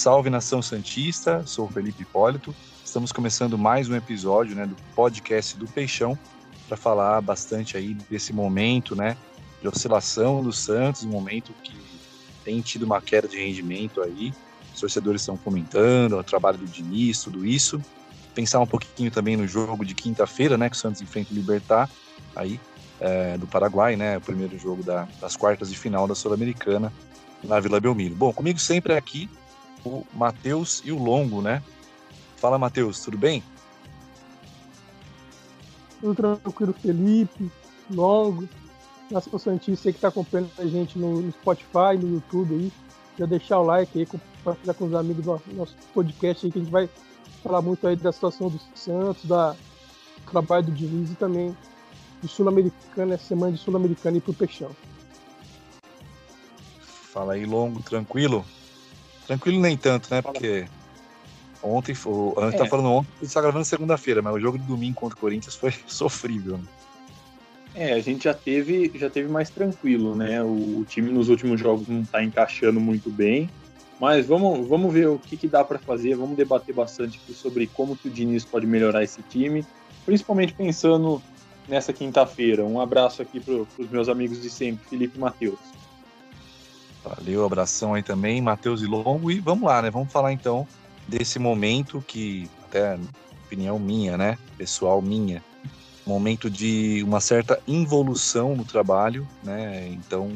Salve nação Santista, sou Felipe Hipólito. Estamos começando mais um episódio né, do podcast do Peixão para falar bastante aí desse momento né, de oscilação do Santos, um momento que tem tido uma queda de rendimento aí. Os torcedores estão comentando o trabalho do Diniz, tudo isso. Pensar um pouquinho também no jogo de quinta-feira, né, que o Santos enfrenta o Libertar aí é, do Paraguai, né, o primeiro jogo da, das quartas de final da Sul-Americana na Vila Belmiro. Bom, comigo sempre é aqui o Matheus e o Longo, né? Fala, Matheus, tudo bem? Tudo tranquilo, Felipe, Longo, Nação Santista que está acompanhando a gente no, no, Spotify, no YouTube aí. Já deixar o like aí, compartilhar com os amigos do nosso podcast aí, que a gente vai falar muito aí da situação do Santos, da do trabalho do Diniz e também do Sul-Americano, essa semana de Sul-Americano e pro Peixão. Fala aí, Longo, tranquilo? Tranquilo nem tanto, né? Porque ontem, foi, a gente tá é. tá falando ontem, a gente tá gravando segunda-feira, mas o jogo de domingo contra o Corinthians foi sofrível. Né? É, a gente já teve, já teve mais tranquilo, né? O, o, time nos últimos jogos não tá encaixando muito bem. Mas vamos, vamos ver o que, que dá para fazer, vamos debater bastante sobre como que o Diniz pode melhorar esse time, principalmente pensando nessa quinta-feira. Um abraço aqui para os meus amigos de sempre, Felipe e Matheus. Valeu, abração aí também, Matheus e Longo. E vamos lá, né? Vamos falar então desse momento que, até opinião minha, né? Pessoal minha, momento de uma certa involução no trabalho, né? Então,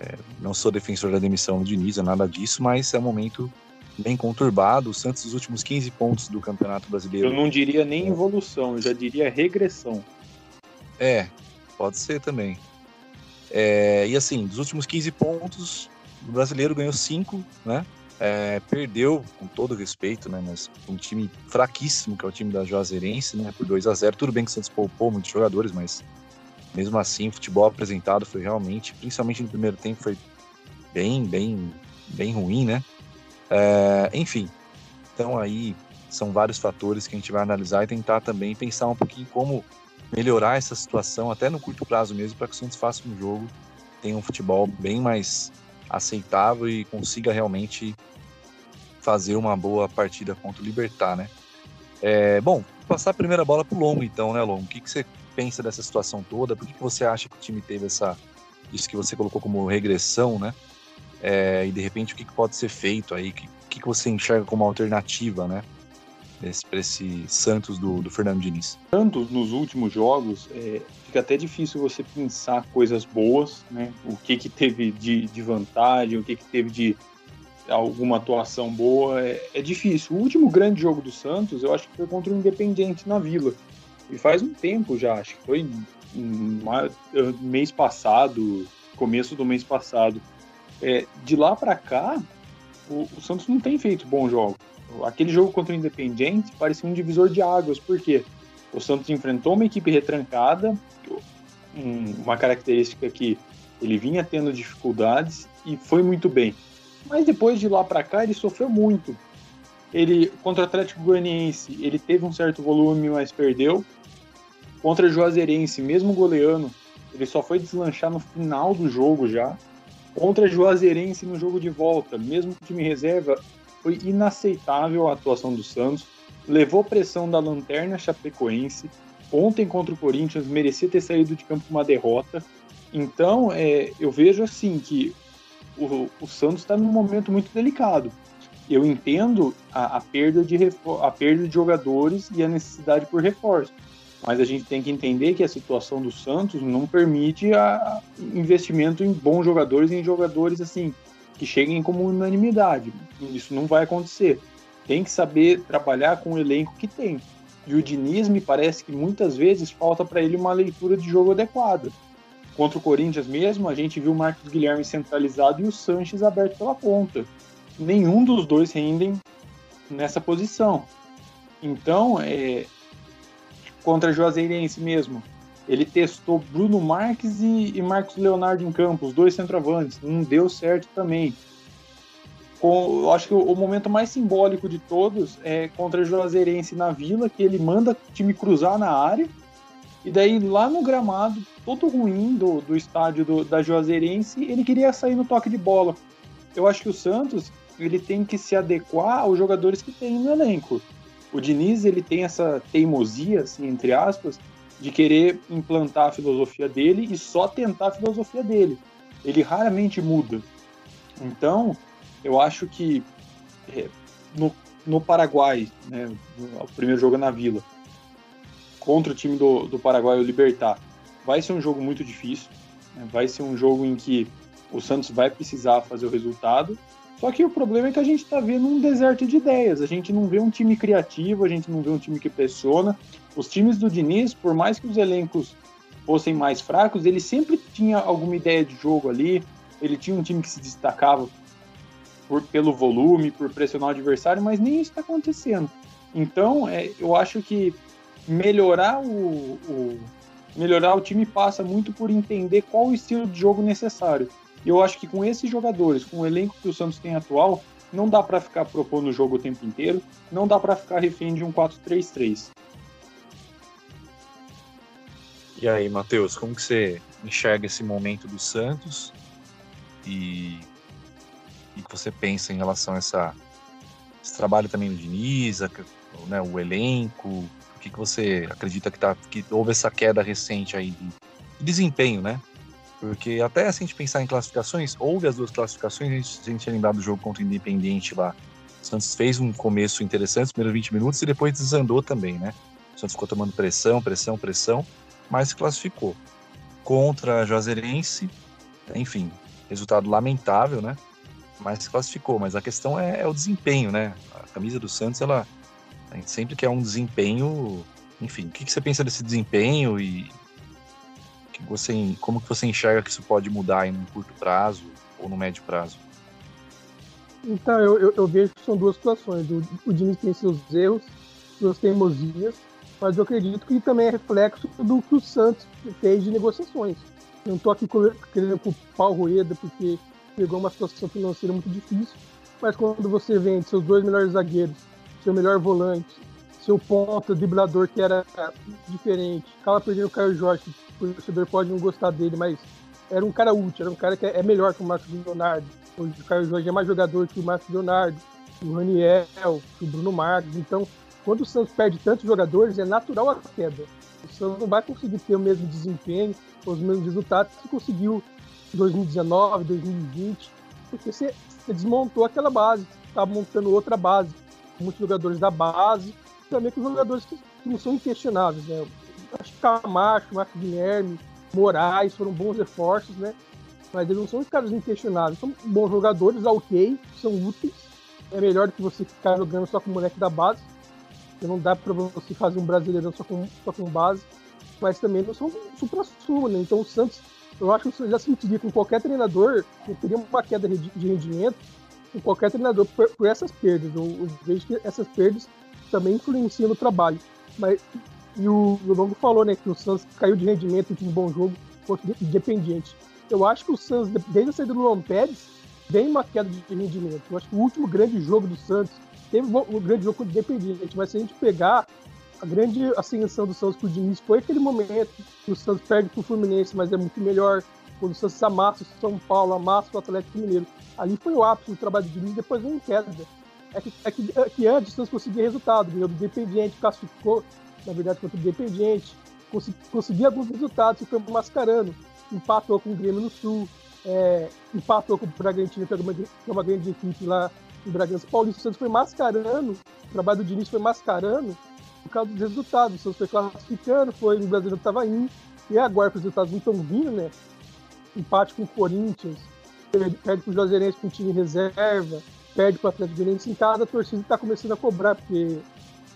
é, não sou defensor da demissão do Diniz, é nada disso, mas é um momento bem conturbado. O Santos, os últimos 15 pontos do Campeonato Brasileiro. Eu não diria nem evolução, eu já diria regressão. É, pode ser também. É, e assim, dos últimos 15 pontos, o brasileiro ganhou 5, né? É, perdeu, com todo respeito, né? Mas um time fraquíssimo, que é o time da Juazeirense, né? Por 2 a 0 Tudo bem que o Santos poupou muitos jogadores, mas mesmo assim, o futebol apresentado foi realmente, principalmente no primeiro tempo, foi bem, bem, bem ruim, né? É, enfim, então aí são vários fatores que a gente vai analisar e tentar também pensar um pouquinho como melhorar essa situação, até no curto prazo mesmo, para que o Santos faça um jogo, tenha um futebol bem mais aceitável e consiga realmente fazer uma boa partida contra o Libertar, né? É, bom, passar a primeira bola para o Longo, então, né, Longo? O que, que você pensa dessa situação toda? Por que, que você acha que o time teve essa, isso que você colocou como regressão, né? É, e de repente o que, que pode ser feito aí? O que, que, que você enxerga como alternativa, né? Para esse Santos do, do, Fernando Diniz? Santos, nos últimos jogos, é, fica até difícil você pensar coisas boas, né? O que, que teve de, de vantagem, o que, que teve de alguma atuação boa, é, é, difícil. O último grande jogo do Santos, eu acho que foi contra o Independente na Vila. E faz um tempo já, acho que foi mês passado, começo do mês passado. É, de lá para cá, o, o Santos não tem feito bons jogos. Aquele jogo contra o Independiente parecia um divisor de águas, porque o Santos enfrentou uma equipe retrancada, uma característica que ele vinha tendo dificuldades e foi muito bem. Mas depois de lá para cá ele sofreu muito. Ele contra o Atlético Goianiense, ele teve um certo volume, mas perdeu. Contra o Juazeirense, mesmo goleando, ele só foi deslanchar no final do jogo já. Contra Juazeirense no jogo de volta, mesmo com o time reserva, foi inaceitável a atuação do Santos, levou pressão da lanterna chapecoense. Ontem contra o Corinthians merecia ter saído de campo uma derrota. Então, é, eu vejo assim que o, o Santos está num momento muito delicado. Eu entendo a, a, perda de a perda de jogadores e a necessidade por reforço, mas a gente tem que entender que a situação do Santos não permite a, investimento em bons jogadores, em jogadores assim que cheguem como unanimidade. Isso não vai acontecer. Tem que saber trabalhar com o elenco que tem. E o Diniz me parece que muitas vezes falta para ele uma leitura de jogo adequada. Contra o Corinthians mesmo, a gente viu o Marcos Guilherme centralizado e o Sanches aberto pela ponta. Nenhum dos dois rendem nessa posição. Então, é, contra a Juazeirense mesmo, ele testou Bruno Marques e, e Marcos Leonardo em campo, os dois centroavantes. Não deu certo também. Com, acho que o, o, momento mais simbólico de todos é contra o Juazeirense na Vila, que ele manda o time cruzar na área. E daí, lá no gramado, todo ruim do, do estádio do, da Juazeirense, ele queria sair no toque de bola. Eu acho que o Santos ele tem que se adequar aos jogadores que tem no elenco. O Diniz ele tem essa teimosia, assim, entre aspas, de querer implantar a filosofia dele e só tentar a filosofia dele. Ele raramente muda. Então, eu acho que é, no, no Paraguai, né, o primeiro jogo na Vila, contra o time do, do Paraguai, o Libertar, vai ser um jogo muito difícil. Né, vai ser um jogo em que o Santos vai precisar fazer o resultado. Só que o problema é que a gente está vendo um deserto de ideias. A gente não vê um time criativo, a gente não vê um time que pressiona. Os times do Diniz, por mais que os elencos fossem mais fracos, ele sempre tinha alguma ideia de jogo ali. Ele tinha um time que se destacava por, pelo volume, por pressionar o adversário, mas nem isso está acontecendo. Então, é, eu acho que melhorar o, o, melhorar o time passa muito por entender qual o estilo de jogo necessário. E eu acho que com esses jogadores, com o elenco que o Santos tem atual, não dá para ficar propondo o jogo o tempo inteiro, não dá para ficar refém de um 4-3-3. E aí, Matheus, como que você enxerga esse momento do Santos e o que você pensa em relação a essa, esse trabalho também do Diniz, a, né, o elenco, o que, que você acredita que, tá, que houve essa queda recente aí de, de desempenho, né? Porque até se a gente pensar em classificações, houve as duas classificações, a gente, a gente lembrado do jogo contra o Independiente lá. O Santos fez um começo interessante, os primeiros 20 minutos, e depois desandou também, né? O Santos ficou tomando pressão, pressão, pressão, mas se classificou. Contra a Juazeirense, enfim, resultado lamentável, né? Mas se classificou. Mas a questão é, é o desempenho, né? A camisa do Santos, ela a gente sempre quer um desempenho. Enfim, o que, que você pensa desse desempenho e que você, como que você enxerga que isso pode mudar em um curto prazo ou no médio prazo? Então, eu, eu, eu vejo que são duas situações. O, o Diniz tem seus erros, suas teimosias, mas eu acredito que também é reflexo do que o Santos fez de negociações. Eu não estou aqui querendo culpar o Rueda porque pegou uma situação financeira muito difícil, mas quando você vende seus dois melhores zagueiros, seu melhor volante, seu ponta, driblador que era diferente, acaba perdendo o Caio Jorge, o torcedor pode não gostar dele, mas era um cara útil, era um cara que é melhor que o Marcos Leonardo. Hoje o Caio Jorge é mais jogador que o Marcos Leonardo, o Raniel, o Bruno Marques. Então, quando o Santos perde tantos jogadores, é natural a queda. O Santos não vai conseguir ter o mesmo desempenho, os mesmos resultados que conseguiu em 2019, 2020, porque você, você desmontou aquela base, está montando outra base. Muitos jogadores da base, também com jogadores que, que não são inquestionáveis, né? Acho que Camacho, Marcos Guilherme, Moraes foram bons reforços, né? Mas eles não são os caras inquestionáveis. São bons jogadores, ok, são úteis. É melhor do que você ficar jogando só com o moleque da base. Não dá para você fazer um brasileirão só com, só com base. Mas também não são supra-sumo, né? Então o Santos, eu acho que eu já sentiria com qualquer treinador que teria uma queda de rendimento com qualquer treinador por, por essas perdas. Eu, eu vejo que essas perdas também influenciam no trabalho. Mas e o, Longo falou, né, que o Santos caiu de rendimento de um bom jogo contra o. Eu acho que o Santos, desde a saída do Luan Pérez, vem uma queda de rendimento. Eu acho que o último grande jogo do Santos teve um grande jogo contra o Independiente, mas se a gente pegar a grande ascensão do Santos pro Diniz foi aquele momento que o Santos perde pro Fluminense, mas é muito melhor. Quando o Santos amassa o São Paulo, amassa o Atlético Mineiro. Ali foi o ápice do trabalho do Diniz, depois vem em queda. É que, é que, é que antes Santos conseguia resultado, ganhou do Independiente, classificou, na verdade, contra o Independiente, conseguia alguns resultados foi mascarando. Empatou com o Grêmio no Sul, é, empatou com o Bragantino, que é uma, que é uma grande equipe lá em Bragança Paulista. O Santos foi mascarando, o trabalho do Diniz foi mascarando por causa dos resultados. O Santos foi classificando, foi no Brasileiro estava indo, e agora que os resultados não estão vindo, né? Empate com o Corinthians, perde, perde com o Juazeirense com o time reserva, perde para o Atlético Goianiense em casa, a torcida está começando a cobrar, porque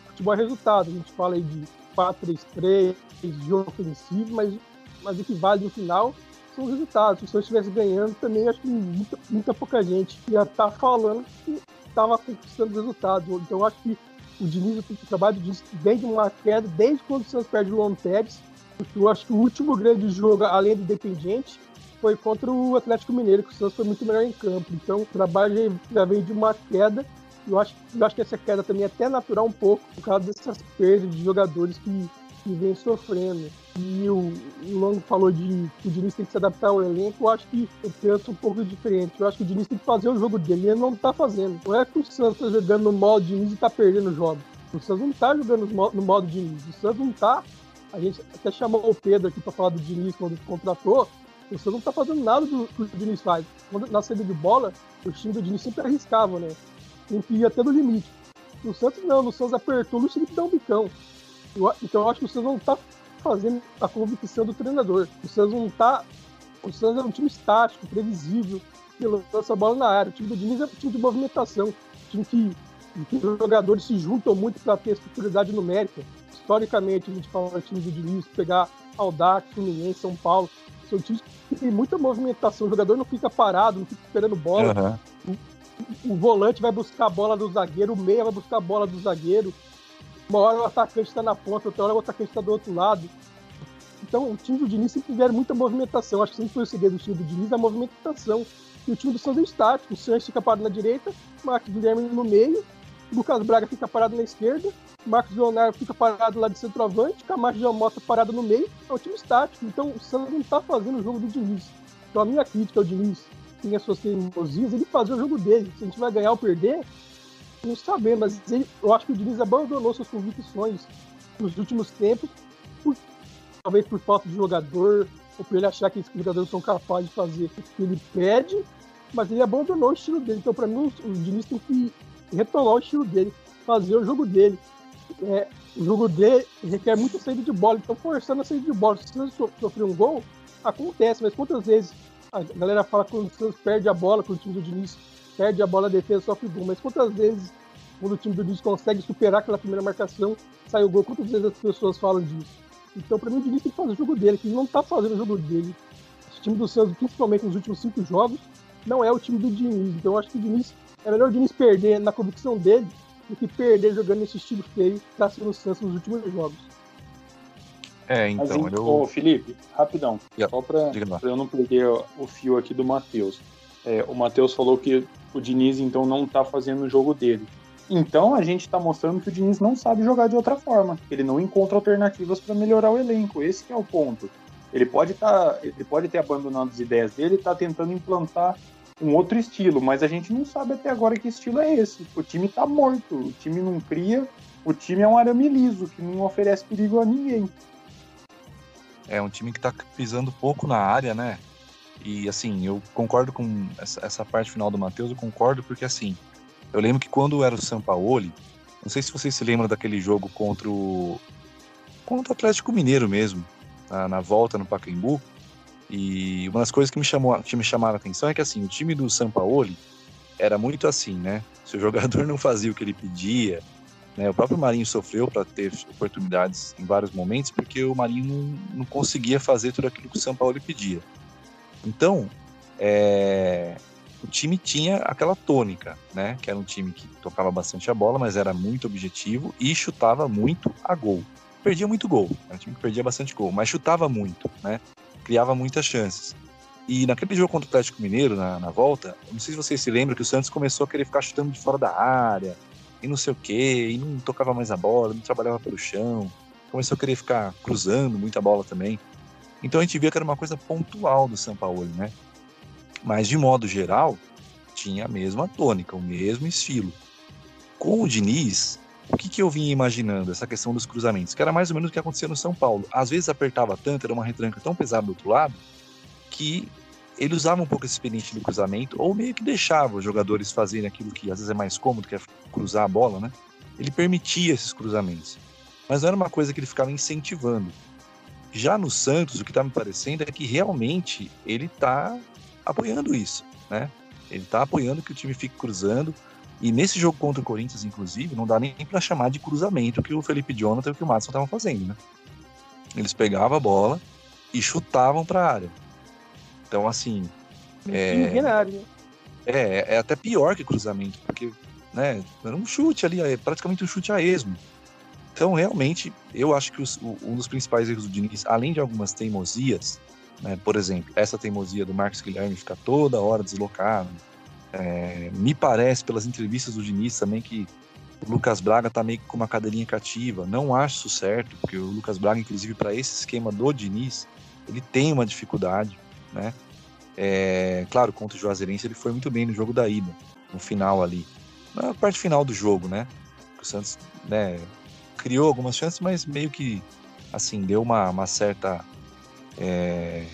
futebol é resultado. A gente fala aí de 4-3-3, de ofensivo, mas, mas o que vale no final são os resultados. Se eu estivesse ganhando também, acho que muita, muita pouca gente ia estar tá falando que estava conquistando resultados. Então, acho que o Diniz, o trabalho do Diniz vem de uma queda desde quando o Santos perde o Luan Pérez. Eu acho que o último grande jogo, além do Independiente, foi contra o Atlético Mineiro, que o Santos foi muito melhor em campo. Então, o trabalho já vem de uma queda eu acho, eu acho que essa queda também é até natural um pouco por causa dessas perdas de jogadores que, que vem sofrendo. E o, o Long falou de que o Diniz tem que se adaptar ao elenco. Eu acho que eu penso um pouco diferente. Eu acho que o Diniz tem que fazer o jogo dele. Ele não tá fazendo. Não é que o Santos tá jogando no modo Diniz e tá perdendo o jogo. O Santos não tá jogando no modo Diniz. O Santos não tá. A gente até chamou o Pedro aqui para falar do Diniz quando contratou. O Santos não tá fazendo nada do que o Diniz faz. Quando, na saída de bola, o time do Diniz sempre arriscava, né? Tem que ir até do limite. No Santos não, no Santos apertou, o Felipe dá um bicão. Eu, então eu acho que o Santos não tá fazendo a convicção do treinador. O Santos não tá. O Santos é um time estático, previsível, que lança a bola na área. O time do Diniz é um time de movimentação, um time que, que os jogadores se juntam muito para ter superioridade numérica. Historicamente, a gente fala do time do Diniz, pegar Aldax, Fluminense, São Paulo. São times que tem muita movimentação. O jogador não fica parado, não fica esperando bola. Uhum o volante vai buscar a bola do zagueiro, o meia vai buscar a bola do zagueiro. Uma hora o atacante está na ponta, outra hora o atacante está do outro lado. Então, o time do Diniz sempre tiveram muita movimentação. Acho que sempre foi o segredo do time do Diniz, a movimentação. E o time do Santos é estático. O Santos fica parado na direita, o Marcos Guilherme no meio, o Lucas Braga fica parado na esquerda, Marcos Leonardo fica parado lá de centroavante, Camacho de Mota parado no meio. É um time estático. Então, o Santos não está fazendo o jogo do Diniz. Então, a minha crítica ao Diniz tem as suas teimosias, ele fazia o jogo dele. Se a gente vai ganhar ou perder, não sabemos. Mas ele, eu acho que o Diniz abandonou suas convicções nos últimos tempos, por, talvez por falta de jogador, ou por ele achar que os jogadores são capazes de fazer o que ele pede, mas ele abandonou o estilo dele. Então, para mim, o Diniz tem que retomar o estilo dele, fazer o jogo dele. É, o jogo dele requer muita saída de bola, então forçando a saída de bola. Se você sofrer um gol, acontece, mas quantas vezes a galera fala que o Santos perde a bola, quando o time do Diniz perde a bola, a defesa sofre gol. Mas quantas vezes, quando o time do Diniz consegue superar aquela primeira marcação, sai o gol? Quantas vezes as pessoas falam disso? Então, para mim, o Diniz tem que fazer o jogo dele, que ele não tá fazendo o jogo dele. O time do Santos, principalmente nos últimos cinco jogos, não é o time do Diniz. Então, eu acho que o Diniz é melhor o Diniz perder na convicção dele do que perder jogando nesse estilo feio que tá sendo o Santos nos últimos jogos. É, então. Mas, eu... Ô, Felipe, rapidão. Yeah. Só para eu não perder o fio aqui do Matheus. É, o Matheus falou que o Diniz, então, não tá fazendo o jogo dele. Então a gente está mostrando que o Diniz não sabe jogar de outra forma. Ele não encontra alternativas para melhorar o elenco. Esse é o ponto. Ele pode, tá, ele pode ter abandonado as ideias dele e tá tentando implantar um outro estilo, mas a gente não sabe até agora que estilo é esse. O time está morto, o time não cria, o time é um arame liso que não oferece perigo a ninguém. É um time que tá pisando pouco na área, né? E assim, eu concordo com essa, essa parte final do Matheus, eu concordo porque assim, eu lembro que quando era o Sampaoli, não sei se vocês se lembram daquele jogo contra o contra o Atlético Mineiro mesmo, na, na volta no Pacaembu. E uma das coisas que me chamou, que me chamaram a atenção é que assim, o time do Sampaoli era muito assim, né? Se o jogador não fazia o que ele pedia, né? O próprio Marinho sofreu para ter oportunidades em vários momentos, porque o Marinho não, não conseguia fazer tudo aquilo que o São Paulo pedia. Então, é, o time tinha aquela tônica, né? Que era um time que tocava bastante a bola, mas era muito objetivo e chutava muito a gol. Perdia muito gol, era um time que perdia bastante gol, mas chutava muito, né? Criava muitas chances. E naquele jogo contra o Atlético Mineiro, na, na volta, não sei se vocês se lembram que o Santos começou a querer ficar chutando de fora da área, e não sei o quê, e não tocava mais a bola, não trabalhava pelo chão, começou a querer ficar cruzando muita bola também. Então a gente via que era uma coisa pontual do São Paulo, né? Mas de modo geral, tinha a mesma tônica, o mesmo estilo. Com o Diniz, o que, que eu vinha imaginando? Essa questão dos cruzamentos, que era mais ou menos o que acontecia no São Paulo. Às vezes apertava tanto, era uma retranca tão pesada do outro lado, que ele usava um pouco esse experiente do cruzamento, ou meio que deixava os jogadores fazerem aquilo que às vezes é mais cômodo, que é cruzar a bola, né? Ele permitia esses cruzamentos. Mas não era uma coisa que ele ficava incentivando. Já no Santos, o que está me parecendo é que realmente ele está apoiando isso, né? Ele está apoiando que o time fique cruzando. E nesse jogo contra o Corinthians, inclusive, não dá nem para chamar de cruzamento que o Felipe Jonathan e o Madison estavam fazendo, né? Eles pegavam a bola e chutavam para a área. Então, assim. É, né? é, é até pior que cruzamento, porque né, era um chute ali, é praticamente um chute a esmo. Então, realmente, eu acho que os, o, um dos principais erros do Diniz, além de algumas teimosias, né, por exemplo, essa teimosia do Marcos Guilherme ficar toda hora deslocado, é, me parece, pelas entrevistas do Diniz também, que o Lucas Braga tá meio que com uma cadeirinha cativa. Não acho isso certo, porque o Lucas Braga, inclusive, para esse esquema do Diniz, ele tem uma dificuldade, né? É, claro, contra o Juazeirense ele foi muito bem no jogo da ida, no final ali. Na parte final do jogo, né? O Santos né, criou algumas chances, mas meio que assim, deu uma, uma certa. É,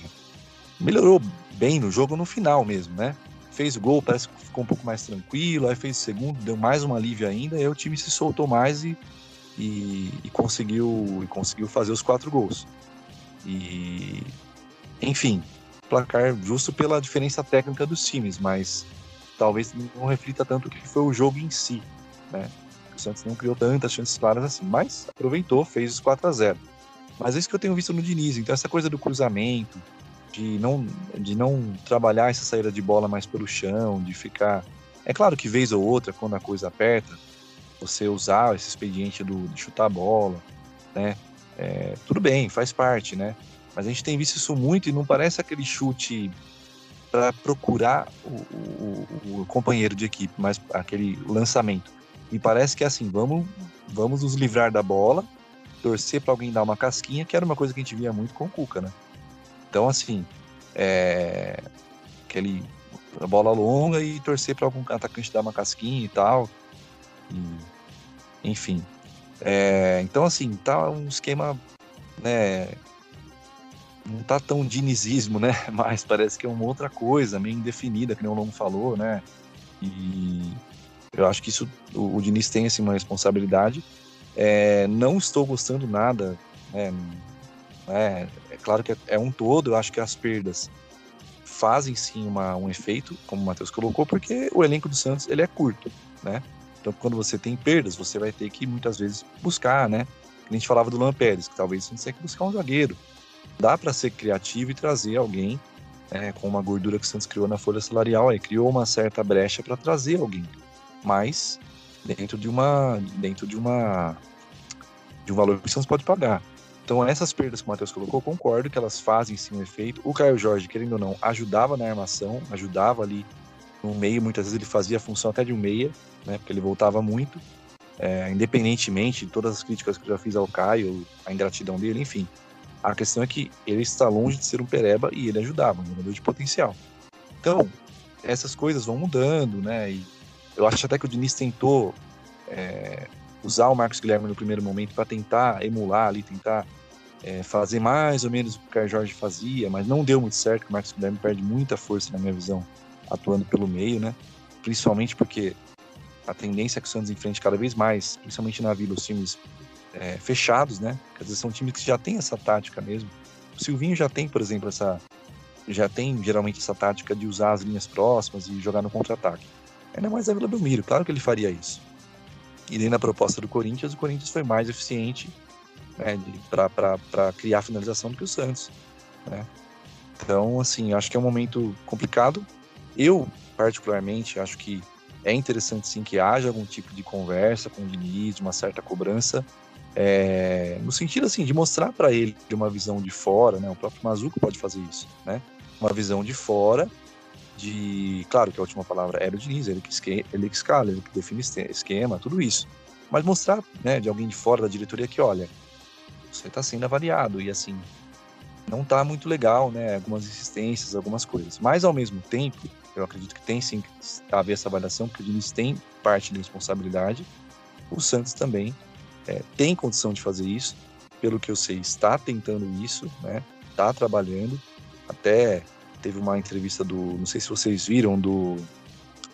melhorou bem no jogo no final mesmo, né? Fez gol, parece que ficou um pouco mais tranquilo, aí fez segundo, deu mais um alívio ainda, aí o time se soltou mais e, e, e conseguiu, e conseguiu fazer os quatro gols. E enfim, placar justo pela diferença técnica dos times, mas talvez não reflita tanto o que foi o jogo em si, né? O Santos não criou tantas chances claras assim, mas aproveitou, fez os 4 a 0 mas é isso que eu tenho visto no Diniz. Então, essa coisa do cruzamento, de não, de não trabalhar essa saída de bola mais pelo chão, de ficar. É claro que vez ou outra, quando a coisa aperta, você usar esse expediente do, de chutar a bola, né? É, tudo bem, faz parte, né? Mas a gente tem visto isso muito e não parece aquele chute para procurar o, o, o, companheiro de equipe, mas aquele lançamento. E parece que é assim, vamos, vamos nos livrar da bola torcer para alguém dar uma casquinha, que era uma coisa que a gente via muito com o Cuca, né? Então, assim, é... aquele a bola longa e torcer para algum atacante dar uma casquinha e tal. E... enfim. É... então, assim, tá um esquema, né? Não tá tão dinizismo, né? Mas parece que é uma outra coisa, meio indefinida, que nem o Longo falou, né? E eu acho que isso, o, o Diniz tem assim, uma responsabilidade é, não estou gostando nada. Né, é, é, claro que é, um todo, eu acho que as perdas fazem sim uma, um efeito, como o Matheus colocou, porque o elenco do Santos ele é curto, né? Então, quando você tem perdas, você vai ter que muitas vezes buscar, né? A gente falava do Luan Pérez, que talvez você tenha que buscar um zagueiro. Dá para ser criativo e trazer alguém né, com uma gordura que o Santos criou na folha salarial, aí criou uma certa brecha para trazer alguém. Mas dentro de uma dentro de uma de um valor que o Santos pode pagar. Então essas perdas que o Matheus colocou, concordo que elas fazem sim um efeito. O Caio Jorge, querendo ou não, ajudava na armação, ajudava ali no meio, muitas vezes ele fazia a função até de um meia, né, porque ele voltava muito, é, independentemente de todas as críticas que eu já fiz ao Caio, a ingratidão dele, enfim. A questão é que ele está longe de ser um pereba e ele ajudava, um jogador de potencial. Então, essas coisas vão mudando, né, e eu acho até que o Diniz tentou é, usar o Marcos Guilherme no primeiro momento para tentar emular ali, tentar é, fazer mais ou menos o que o Caio Jorge fazia, mas não deu muito certo, o Marcos Guilherme perde muita força na minha visão, atuando pelo meio, né? Principalmente porque a tendência é que o Santos enfrente cada vez mais, principalmente na Vila, os times é, fechados, né? Quer dizer, são times que já têm essa tática mesmo. O Silvinho já tem, por exemplo, essa já tem geralmente essa tática de usar as linhas próximas e jogar no contra-ataque. Ainda mais a Vila Belmiro, claro que ele faria isso. E nem na proposta do Corinthians, o Corinthians foi mais eficiente né, para criar finalização do que o Santos. Né? Então, assim, acho que é um momento complicado. Eu, particularmente, acho que é interessante sim que haja algum tipo de conversa com o Diniz, uma certa cobrança, é, no sentido assim de mostrar para ele de uma visão de fora, né? O próprio Mazuco pode fazer isso, né? Uma visão de fora de. Claro que a última palavra era o Diniz, ele que, esque, ele que escala, ele que define esquema, tudo isso. Mas mostrar né, de alguém de fora da diretoria que, olha, você está sendo avaliado e assim, não está muito legal, né? Algumas insistências, algumas coisas. Mas ao mesmo tempo, eu acredito que tem sim que haver essa avaliação, porque o Diniz tem parte da responsabilidade. O Santos também é, tem condição de fazer isso. Pelo que eu sei, está tentando isso, né? Está trabalhando. Até teve uma entrevista do, não sei se vocês viram, do,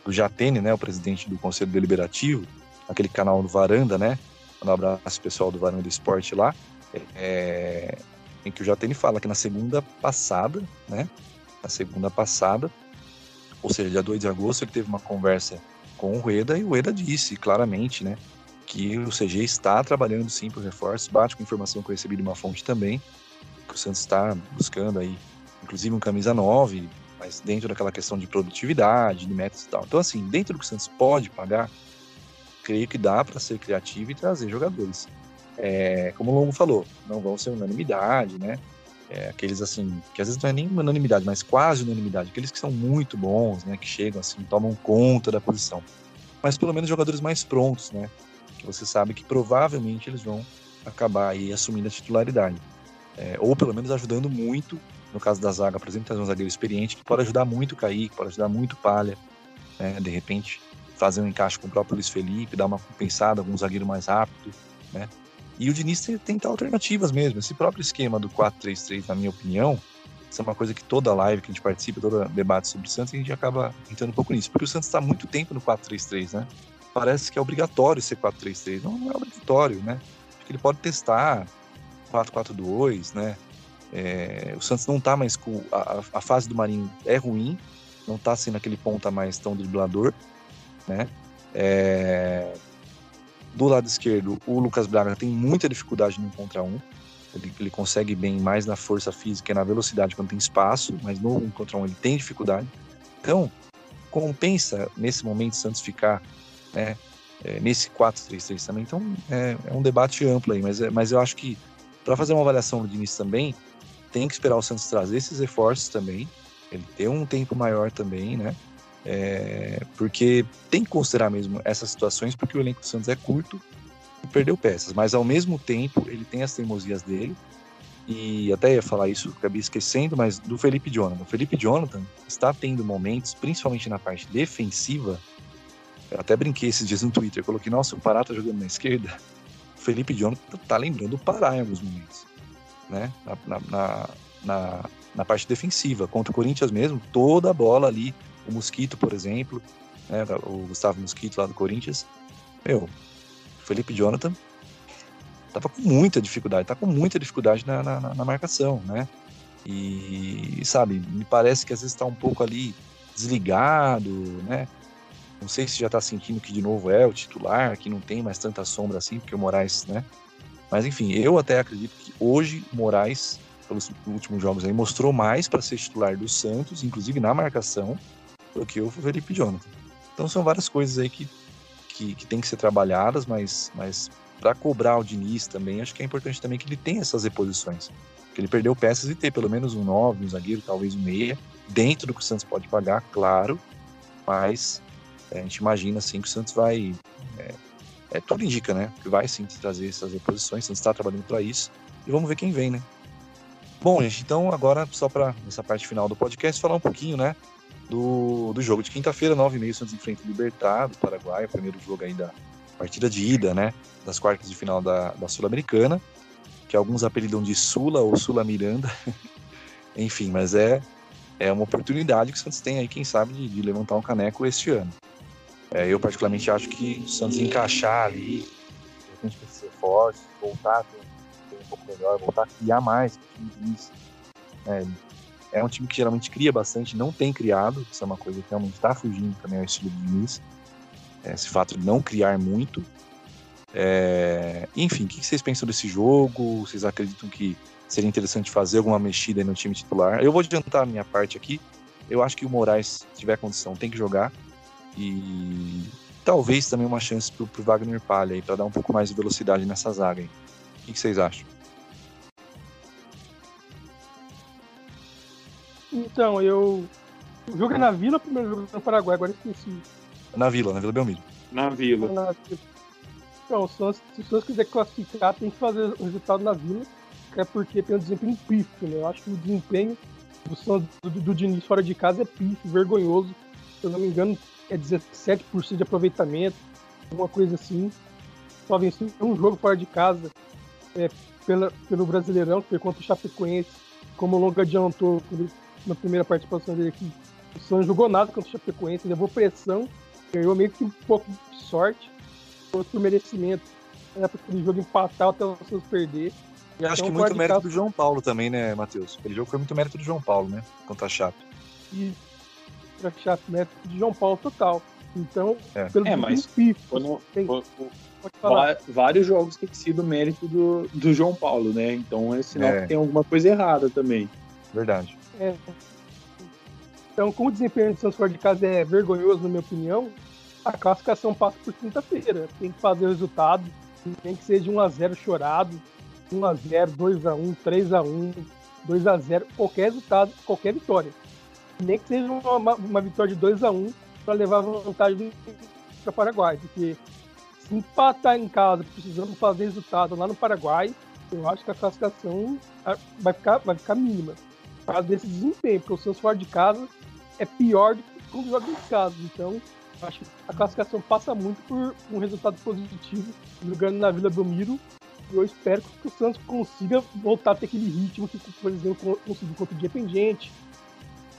do Jatene, né, o presidente do Conselho Deliberativo, aquele canal do Varanda, né? Um abraço pessoal do Varanda Esporte lá, é, em que o Jatene fala que na segunda passada, né? Na segunda passada, ou seja, dia 2 de agosto, ele teve uma conversa com o Rueda e o Rueda disse claramente, né? Que o CG está trabalhando sim por reforço, bate com informação que eu recebi de uma fonte também, que o Santos está buscando aí inclusive um camisa 9, mas dentro daquela questão de produtividade, de métodos e tal. Então, assim, dentro do que o Santos pode pagar, creio que dá para ser criativo e trazer jogadores. É, como o Longo falou, não vão ser unanimidade, né? É, aqueles assim, que às vezes não é nem unanimidade, mas quase unanimidade, aqueles que são muito bons, né? Que chegam assim, tomam conta da posição. Mas pelo menos jogadores mais prontos, né? que você sabe que provavelmente eles vão acabar aí assumindo a titularidade. É, ou pelo menos ajudando muito, no caso da zaga, por exemplo, trazer um zagueiro experiente que pode ajudar muito o Kaique, pode ajudar muito o Palha, né? de repente fazer um encaixe com o próprio Luiz Felipe, dar uma compensada com um zagueiro mais rápido, né? E o Diniz tenta alternativas mesmo. Esse próprio esquema do 4-3-3, na minha opinião, isso é uma coisa que toda live que a gente participa, todo debate sobre o Santos, a gente acaba entrando um pouco nisso. Porque o Santos está muito tempo no 4-3-3, né? Parece que é obrigatório ser 4-3-3. Não, não é obrigatório, né? Acho que ele pode testar 4-4-2, né? É, o Santos não está mais com. A, a, fase do Marinho é ruim, não está sendo aquele ponta mais tão driblador, né? É, do lado esquerdo, o Lucas Braga tem muita dificuldade no um contra um. Ele, ele, consegue bem mais na força física e na velocidade quando tem espaço, mas no um contra um ele tem dificuldade. Então, compensa nesse momento o Santos ficar né, é, nesse 4-3-3 também. Então, é, é, um debate amplo aí, mas, é, mas eu acho que para fazer uma avaliação do início também, tem que esperar o Santos trazer esses reforços também, ele ter um tempo maior também, né? É, porque tem que considerar mesmo essas situações, porque o elenco do Santos é curto e perdeu peças, mas ao mesmo tempo ele tem as teimosias dele. E até ia falar isso, acabei esquecendo, mas do Felipe Jonathan. O Felipe Jonathan está tendo momentos, principalmente na parte defensiva. Eu até brinquei esses dias no Twitter, coloquei, nossa, o Pará tá jogando na esquerda. O Felipe Jonathan tá lembrando o Pará em alguns momentos, né? Na, na, na, na parte defensiva. Contra o Corinthians mesmo, toda a bola ali o Mosquito, por exemplo, né, o Gustavo Mosquito lá do Corinthians. Meu, Felipe Jonathan tava com muita dificuldade, tá com muita dificuldade na, na, na marcação, né? E, sabe, me parece que às vezes está um pouco ali desligado, né? Não sei se já está sentindo que de novo é o titular, que não tem mais tanta sombra assim, porque o Moraes, né? Mas enfim, eu até acredito que hoje Moraes, pelos últimos jogos aí, mostrou mais para ser titular do Santos, inclusive na marcação, do que o Felipe Jonathan. Então são várias coisas aí que, que, que tem que ser trabalhadas, mas, mas para cobrar o Diniz também, acho que é importante também que ele tenha essas reposições. Que ele perdeu peças e ter pelo menos um 9, um zagueiro, talvez um meia, dentro do que o Santos pode pagar, claro, mas é, a gente imagina assim que o Santos vai. É, é, tudo indica, né? Que vai sim trazer essas reposições, o Santos está trabalhando para isso. E vamos ver quem vem, né? Bom, gente, então agora, só para essa parte final do podcast, falar um pouquinho, né? do, do jogo de quinta-feira, 9h30, Santos enfrenta o Libertar do Paraguai, o primeiro jogo aí da partida de ida, né, das quartas de final da, da Sul-Americana, que alguns apelidam de Sula ou Sula Miranda, enfim, mas é, é uma oportunidade que o Santos tem aí, quem sabe, de, de levantar um caneco este ano. É, eu particularmente acho que o Santos encaixar ali, a gente precisa ser forte, voltar a um pouco melhor, voltar a criar mais, é, é um time que geralmente cria bastante, não tem criado, isso é uma coisa que realmente está fugindo também ao estilo do Diniz, é, esse fato de não criar muito. É, enfim, o que vocês pensam desse jogo? Vocês acreditam que seria interessante fazer alguma mexida no time titular? Eu vou adiantar a minha parte aqui. Eu acho que o Moraes, se tiver condição, tem que jogar. E talvez também uma chance para o Wagner Palha aí, para dar um pouco mais de velocidade nessa zaga. Aí. O que vocês acham? Então, eu. O jogo é na Vila, o primeiro jogo é no Paraguai, agora esqueci. Na Vila, na Vila Belmiro. Na Vila. Na... Então, se o Santos quiser classificar, tem que fazer o resultado na Vila, que é porque tem um desempenho pífio, né? Eu acho que o desempenho do Santos do, do, do Diniz fora de casa é pífio, vergonhoso. Se eu não me engano, é 17% de aproveitamento, alguma coisa assim. Só venceu um jogo fora de casa é, pela, pelo Brasileirão, que foi contra o Chapecoense, como o Longa adiantou, na primeira participação dele aqui. O Santos jogou nada contra o Chapecoense, levou pressão, ganhou meio que um pouco de sorte, outro merecimento. Era para aquele jogo empatar até o Santos perder. Acho que muito mérito do João Paulo também, né, Matheus? Aquele jogo foi muito mérito do João Paulo, né? Contra a Chape. E a Chape, mérito de João Paulo total. Então, é, pelo é mas quando, tem, vários jogos têm sido mérito do, do João Paulo, né? Então é sinal é. que tem alguma coisa errada também. Verdade. É. Então, como o desempenho do Santos fora de casa é vergonhoso, na minha opinião, a classificação passa por quinta-feira. Tem que fazer o resultado, tem que ser de 1x0 chorado, 1x0, 2x1, 3x1, 2x0, qualquer resultado, qualquer vitória. Nem que seja uma, uma vitória de 2x1 para levar vantagem para o Paraguai, porque empatar em casa, precisando fazer resultado lá no Paraguai, eu acho que a classificação ah, vai ficar, vai ficar mínima. Por causa desse desempenho, porque o Santos fora de casa é pior do que quando joga em casa. Então, acho que a classificação passa muito por um resultado positivo jogando na Vila Belmiro. E eu espero que o Santos consiga voltar a ter aquele ritmo que, por exemplo, conseguiu contra o Independente,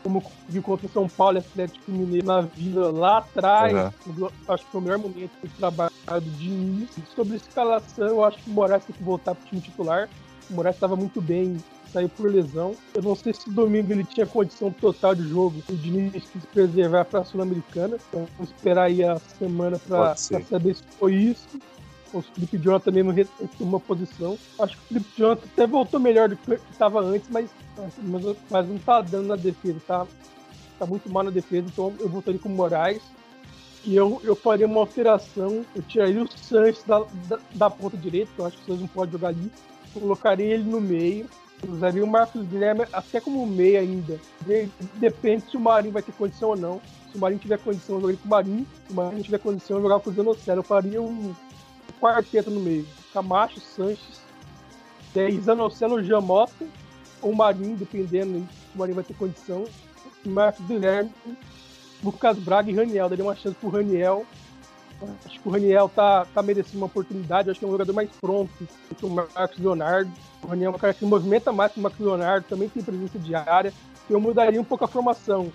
como viu contra o São Paulo e Atlético Mineiro na Vila lá atrás. Uhum. Acho que foi o melhor momento do trabalho do Diniz. Sobre a escalação, eu acho que o Moraes tem que voltar para o time titular. O Moraes estava muito bem saiu por lesão. Eu não sei se domingo ele tinha condição total de jogo. O Diniz quis preservar para a Sul-Americana. Então, vamos esperar aí a semana para saber se foi isso. O Felipe Jonathan também não uma posição. Acho que o Felipe Jonathan até voltou melhor do que estava antes, mas, mas, mas não está dando na defesa. Tá, tá muito mal na defesa, então eu voltaria com o Moraes. E eu, eu faria uma alteração. Eu tiraria o Sanches da, da, da ponta direita, que eu acho que o Sanches não pode jogar ali. Colocaria ele no meio usaria o Marcos Guilherme até como meia ainda. Depende se o Marinho vai ter condição ou não. Se o Marinho tiver condição, eu jogaria com o Marinho. Se o Marinho tiver condição, eu jogava com o Zanocelo. Eu faria um quarteto no meio. Camacho, Sanches, Zanocelo, Jamota ou Marinho, dependendo se o Marinho vai ter condição. Marcos Guilherme, Lucas Braga e Raniel. Daria uma chance pro Raniel Acho que o Raniel tá, tá merecendo uma oportunidade. Acho que é um jogador mais pronto que o Marcos Leonardo. O Raniel é um cara que movimenta mais que o Marcos Leonardo, também tem presença de área. Eu mudaria um pouco a formação,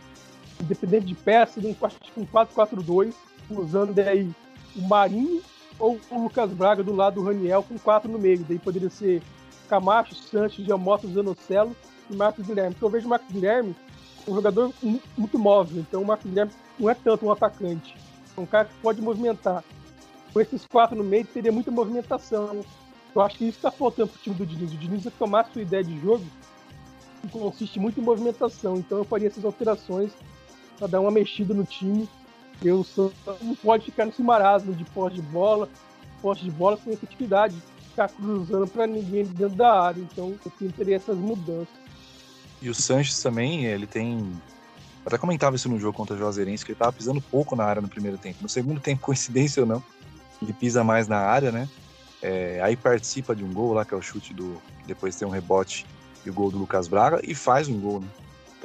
independente de peça, de um 4-4-2, usando daí o Marinho ou o Lucas Braga do lado do Raniel com quatro no meio. Daí poderia ser Camacho, Sanches, Giamotto, Zanocelo e Marcos Guilherme. Porque eu vejo o Marcos Guilherme um jogador muito móvel, então o Marcos Guilherme não é tanto um atacante um cara que pode movimentar. Com esses quatro no meio, teria muita movimentação. Eu acho que isso está faltando para o time do Diniz. O Diniz vai tomar sua ideia de jogo, que consiste muito em movimentação. Então eu faria essas alterações para dar uma mexida no time. Eu só não pode ficar nesse marasmo de posse de bola, posse de bola sem efetividade, ficar cruzando para ninguém dentro da área. Então eu tentaria essas mudanças. E o Sanches também, ele tem eu até comentava isso no jogo contra o Juazeirense, que ele tava pisando pouco na área no primeiro tempo. No segundo tempo, coincidência ou não, ele pisa mais na área, né? É, aí participa de um gol lá, que é o chute do. Depois tem um rebote e o gol do Lucas Braga, e faz um gol, né?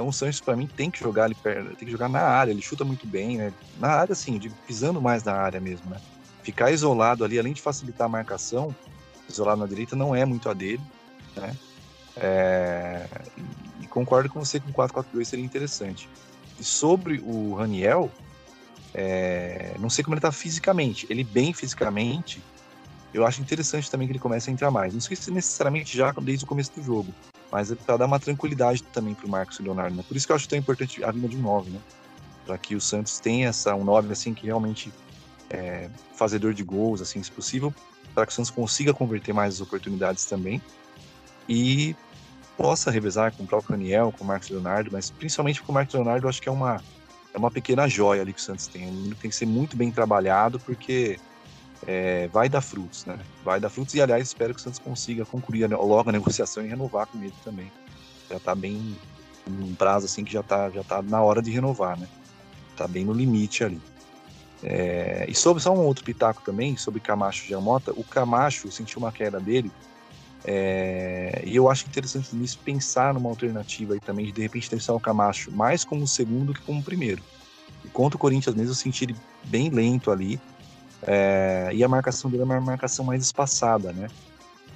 Então o Sanches, para mim, tem que jogar ali tem que jogar na área, ele chuta muito bem, né? Na área, sim, pisando mais na área mesmo, né? Ficar isolado ali, além de facilitar a marcação, isolado na direita não é muito a dele, né? É, e concordo com você que um 4-4-2 seria interessante. E sobre o Raniel, é, não sei como ele tá fisicamente. Ele bem fisicamente, eu acho interessante também que ele comece a entrar mais. Não sei se necessariamente já desde o começo do jogo, mas é para dar uma tranquilidade também para o Marcos Leonardo. Né? Por isso que eu acho tão importante a vinda de um 9, né? Para que o Santos tenha essa, um 9 assim, que realmente é fazedor de gols, assim, se possível, para que o Santos consiga converter mais as oportunidades também. E possa revezar com o próprio Daniel, com o Marcos Leonardo, mas principalmente com o Marcos Leonardo, eu acho que é uma, é uma pequena joia ali que o Santos tem. Um tem que ser muito bem trabalhado, porque é, vai dar frutos, né? Vai dar frutos e, aliás, espero que o Santos consiga concluir logo a negociação e renovar com ele também. Já está bem um prazo assim que já está já tá na hora de renovar, né? Tá bem no limite ali. É, e sobre só um outro pitaco também, sobre Camacho e Giamota, o Camacho sentiu uma queda dele é, e eu acho interessante nisso pensar numa alternativa aí também, de de repente testar o Camacho mais como segundo que como primeiro. E contra o Corinthians mesmo, eu senti ele bem lento ali. É, e a marcação dele é uma marcação mais espaçada, né?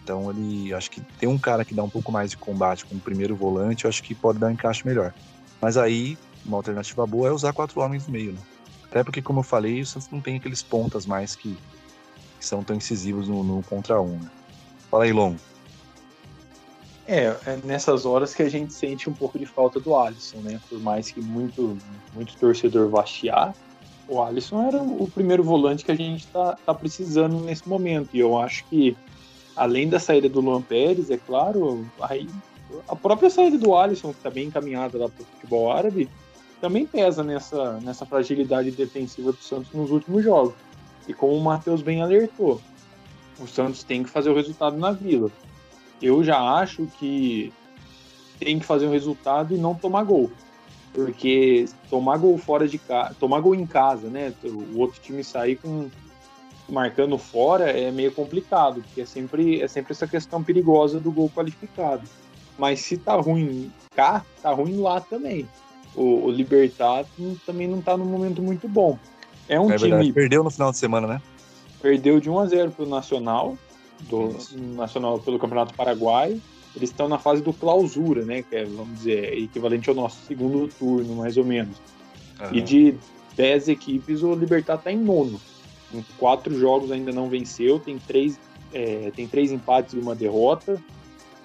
Então ele acho que tem um cara que dá um pouco mais de combate como primeiro volante, eu acho que pode dar um encaixe melhor. Mas aí, uma alternativa boa é usar quatro homens no meio, né? Até porque, como eu falei, o Santos não tem aqueles pontas mais que, que são tão incisivos no, no contra um. Né? Fala aí, Long. É, é nessas horas que a gente sente um pouco de falta do Alisson, né? Por mais que muito, muito torcedor vá o Alisson era o primeiro volante que a gente tá, tá precisando nesse momento. E eu acho que, além da saída do Luan Pérez, é claro, aí, a própria saída do Alisson, que tá bem encaminhada lá pro futebol árabe, também pesa nessa, nessa fragilidade defensiva do Santos nos últimos jogos. E como o Matheus bem alertou, o Santos tem que fazer o resultado na Vila eu já acho que tem que fazer um resultado e não tomar gol. Porque tomar gol fora de casa, tomar gol em casa, né? O outro time sair com, marcando fora é meio complicado, porque é sempre, é sempre essa questão perigosa do gol qualificado. Mas se tá ruim cá, tá ruim lá também. O, o Libertar também não tá num momento muito bom. É um é time. Verdade. Perdeu no final de semana, né? Perdeu de 1 a 0 pro Nacional, do Isso. Nacional pelo Campeonato Paraguai. Eles estão na fase do clausura, né? Que é, vamos dizer, é equivalente ao nosso segundo turno, mais ou menos. Uhum. E de 10 equipes, o Libertar tá em nono. Em quatro jogos ainda não venceu, tem três, é, tem três empates e uma derrota,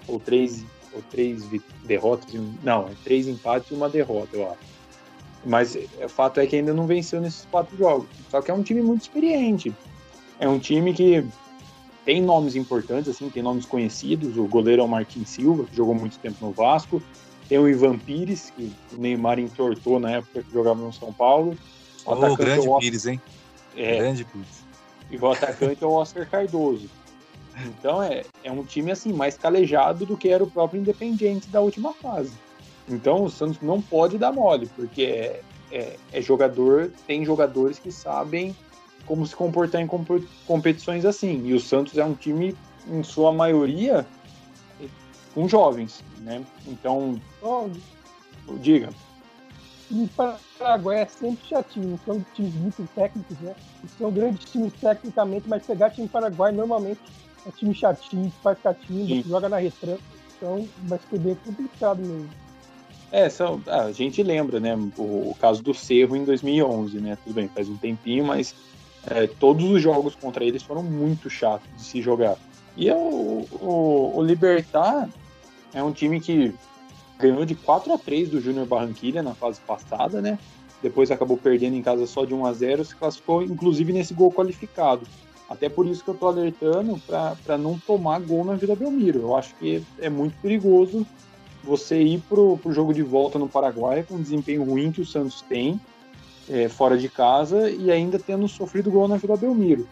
ou três, ou três derrotas, não, é três empates e uma derrota, eu acho. Mas o fato é que ainda não venceu nesses quatro jogos. Só que é um time muito experiente. É um time que tem nomes importantes, assim, tem nomes conhecidos. O goleiro é o Marquinhos Silva, que jogou muito tempo no Vasco. Tem o Ivan Pires, que o Neymar entortou na época que jogava no São Paulo. O oh, grande é o... Pires, hein? É. Grande Pires. E o atacante é o Oscar Cardoso. Então é, é um time assim mais calejado do que era o próprio Independiente da última fase. Então o Santos não pode dar mole, porque é, é, é jogador, tem jogadores que sabem como se comportar em competições assim. E o Santos é um time, em sua maioria, com jovens, né? Então, oh, diga. O Paraguai é sempre chatinho, são times muito técnicos, né? São grandes times tecnicamente, mas pegar time Paraguai normalmente é time chatinho, faz catinho, joga na retranca, então vai ser bem complicado mesmo. É, são, a gente lembra, né, o, o, caso do Cerro em 2011, né, tudo bem, faz um tempinho, mas é, todos os jogos contra eles foram muito chatos de se jogar. E é o, o, o Libertar é um time que ganhou de 4 a 3 do Júnior Barranquilha na fase passada, né, depois acabou perdendo em casa só de 1 a 0 se classificou inclusive nesse gol qualificado. Até por isso que eu tô alertando para não tomar gol na Vila Belmiro. Eu acho que é muito perigoso você ir pro, pro jogo de volta no Paraguai com o desempenho ruim que o Santos tem é, fora de casa e ainda tendo sofrido gol na Vila Belmiro.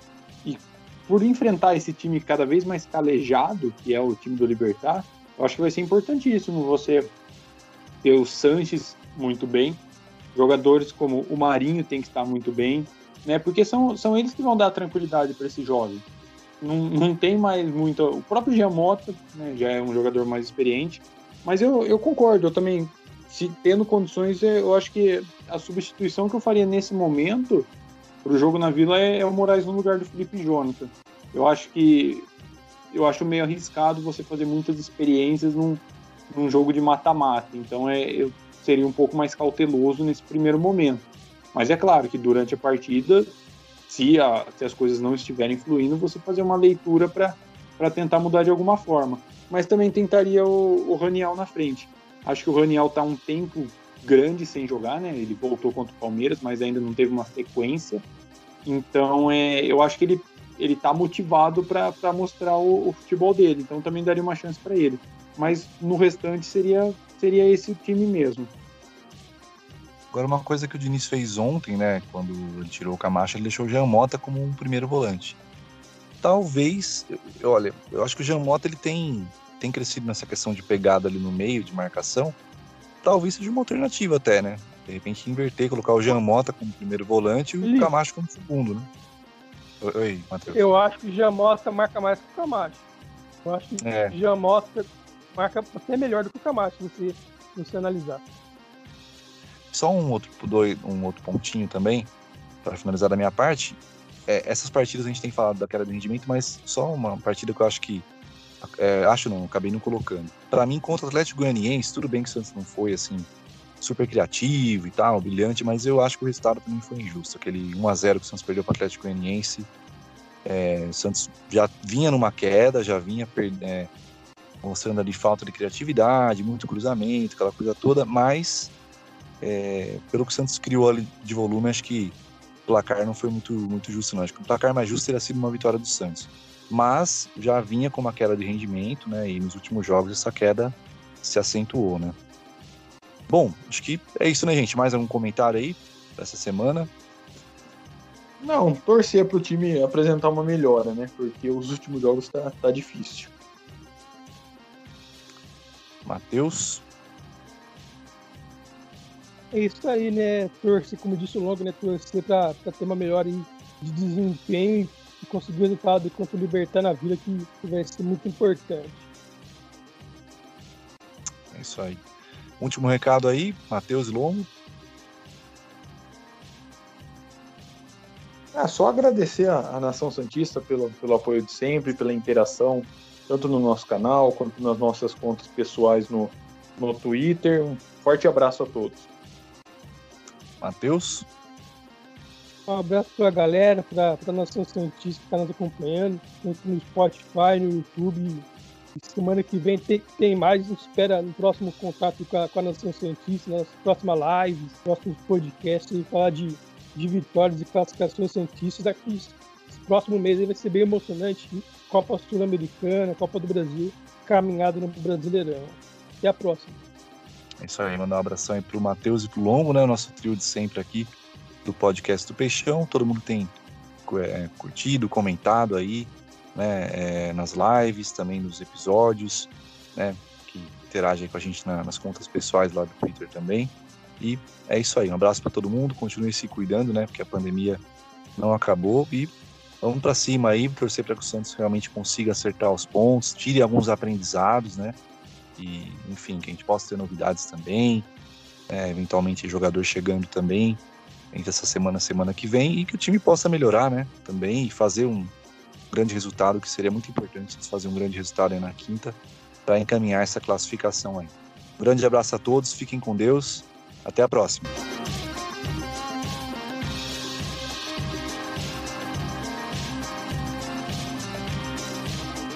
E por enfrentar esse time cada vez mais calejado, que é o time do Libertar, eu acho que vai ser importantíssimo você ter o Sanches muito bem, jogadores como o Marinho tem que estar muito bem, né? Porque são, são eles que vão dar tranquilidade para esse jovem. Não, não tem mais muito. O próprio Giamota né, já é um jogador mais experiente, mas eu, eu concordo, eu também, se tendo condições, eu acho que a substituição que eu faria nesse momento para o jogo na Vila é, é, o Moraes no lugar do Felipe Jonathan. Eu acho que eu acho meio arriscado você fazer muitas experiências num, num jogo de mata-mata. Então é, eu seria um pouco mais cauteloso nesse primeiro momento. Mas é claro que durante a partida, se, a, se as coisas não estiverem fluindo, você fazer uma leitura para tentar mudar de alguma forma mas também tentaria o, o Raniel na frente. Acho que o Raniel está um tempo grande sem jogar, né? Ele voltou contra o Palmeiras, mas ainda não teve uma sequência. Então, é, eu acho que ele ele está motivado para mostrar o, o, futebol dele. Então, também daria uma chance para ele. Mas no restante seria seria esse o time mesmo. Agora, uma coisa que o Diniz fez ontem, né? Quando ele tirou o Camacho, ele deixou o Jean Mota como um primeiro volante talvez, olha, eu acho que o Jean Mota ele tem, tem crescido nessa questão de pegada ali no meio, de marcação. Talvez seja uma alternativa até, né? De repente inverter, colocar o Jean Mota como primeiro volante e o Camacho como segundo, né? Oi, Matheus. Eu acho que o Jean Mota marca mais que o Camacho. Eu acho que é. o Jean Mota marca até melhor do que o Camacho, se você, analisar. Só um outro, um outro pontinho também, para finalizar da minha parte é, essas partidas a gente tem falado da queda de rendimento, mas só uma partida que eu acho que. É, acho não, acabei não colocando. Para mim, contra o Atlético Goianiense, tudo bem que o Santos não foi assim super criativo e tal, brilhante, mas eu acho que o resultado também foi injusto. Aquele 1 a 0 que o Santos perdeu para o Atlético Goianiense. É, o Santos já vinha numa queda, já vinha é, mostrando ali falta de criatividade, muito cruzamento, aquela coisa toda, mas é, pelo que o Santos criou ali de volume, acho que placar não foi muito, muito justo, não. Acho que o placar mais justo teria sido uma vitória do Santos. Mas já vinha com uma queda de rendimento, né? E nos últimos jogos essa queda se acentuou, né? Bom, acho que é isso, né, gente? Mais algum comentário aí dessa semana? Não, torcer para o time apresentar uma melhora, né? Porque os últimos jogos tá, tá difícil. Matheus? É isso aí, né? Torcer, como disse o Logo, né? Torcer para ter uma melhora de desempenho e conseguir o resultado contra o Libertar na vida, que vai ser muito importante. É isso aí. Último recado aí, Matheus Longo. É só agradecer a, a, Nação Santista pelo, pelo apoio de sempre, pela interação, tanto no nosso canal quanto nas nossas contas pessoais no, no Twitter. Um forte abraço a todos. Matheus? Um abraço para a galera, para a Nação Santista que está nos acompanhando, no Spotify, no YouTube. Semana que vem tem, tem mais. Espera no próximo contato com a, com a Nação Santista, nas próximas lives, próximos podcasts, e falar de de vitórias e classificações cientistas aqui. Esse próximo mês vai ser bem emocionante. Copa Sul-Americana, Copa do Brasil, caminhada no Brasileirão. Até a próxima. É isso aí, mandar um abração aí pro Matheus e pro Longo, né? O nosso trio de sempre aqui do podcast do Peixão. Todo mundo tem é, curtido, comentado aí, né? É, nas lives, também nos episódios, né? Que interagem com a gente na, nas contas pessoais lá do Twitter também. E é isso aí. Um abraço para todo mundo. Continue se cuidando, né? Porque a pandemia não acabou. E vamos para cima aí, torcer para que o Santos realmente consiga acertar os pontos, tire alguns aprendizados, né? E, enfim, que a gente possa ter novidades também. É, eventualmente, jogador chegando também entre essa semana semana que vem e que o time possa melhorar, né? Também e fazer um grande resultado, que seria muito importante fazer um grande resultado aí na quinta para encaminhar essa classificação aí. Um grande abraço a todos, fiquem com Deus até a próxima.